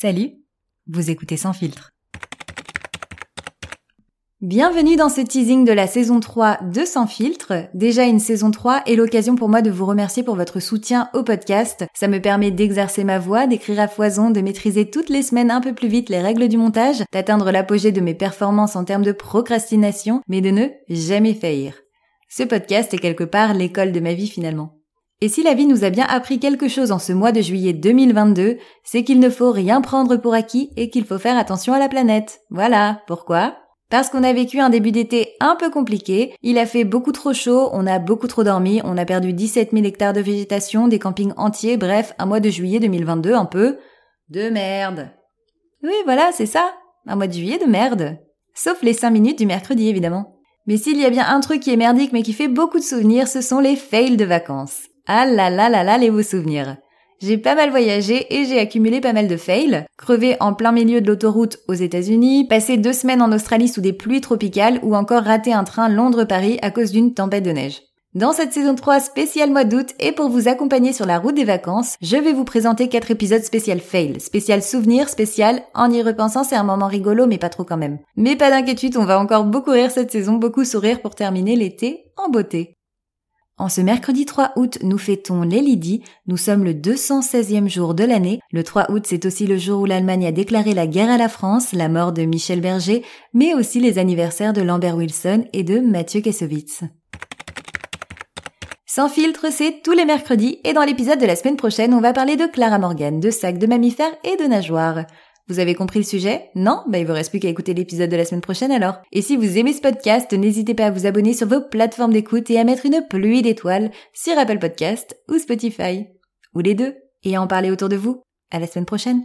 Salut, vous écoutez Sans filtre. Bienvenue dans ce teasing de la saison 3 de Sans filtre. Déjà une saison 3 est l'occasion pour moi de vous remercier pour votre soutien au podcast. Ça me permet d'exercer ma voix, d'écrire à foison, de maîtriser toutes les semaines un peu plus vite les règles du montage, d'atteindre l'apogée de mes performances en termes de procrastination, mais de ne jamais faillir. Ce podcast est quelque part l'école de ma vie finalement. Et si la vie nous a bien appris quelque chose en ce mois de juillet 2022, c'est qu'il ne faut rien prendre pour acquis et qu'il faut faire attention à la planète. Voilà, pourquoi? Parce qu'on a vécu un début d'été un peu compliqué, il a fait beaucoup trop chaud, on a beaucoup trop dormi, on a perdu 17 000 hectares de végétation, des campings entiers, bref, un mois de juillet 2022 un peu de merde. Oui, voilà, c'est ça, un mois de juillet de merde. Sauf les 5 minutes du mercredi évidemment. Mais s'il y a bien un truc qui est merdique mais qui fait beaucoup de souvenirs, ce sont les fails de vacances. Ah là là là là les beaux souvenirs. J'ai pas mal voyagé et j'ai accumulé pas mal de fails. Crevé en plein milieu de l'autoroute aux États-Unis, passer deux semaines en Australie sous des pluies tropicales ou encore rater un train Londres-Paris à cause d'une tempête de neige. Dans cette saison 3 spéciale mois d'août et pour vous accompagner sur la route des vacances, je vais vous présenter quatre épisodes spécial fail, spécial souvenir, spécial en y repensant c'est un moment rigolo mais pas trop quand même. Mais pas d'inquiétude, on va encore beaucoup rire cette saison, beaucoup sourire pour terminer l'été en beauté. En ce mercredi 3 août, nous fêtons les Lydie. Nous sommes le 216e jour de l'année. Le 3 août, c'est aussi le jour où l'Allemagne a déclaré la guerre à la France, la mort de Michel Berger, mais aussi les anniversaires de Lambert Wilson et de Mathieu Kassovitz. Sans filtre, c'est tous les mercredis et dans l'épisode de la semaine prochaine, on va parler de Clara Morgan, de sacs de mammifères et de nageoires. Vous avez compris le sujet? Non? Bah il vous reste plus qu'à écouter l'épisode de la semaine prochaine alors. Et si vous aimez ce podcast, n'hésitez pas à vous abonner sur vos plateformes d'écoute et à mettre une pluie d'étoiles sur Apple Podcast ou Spotify. Ou les deux. Et à en parler autour de vous. À la semaine prochaine.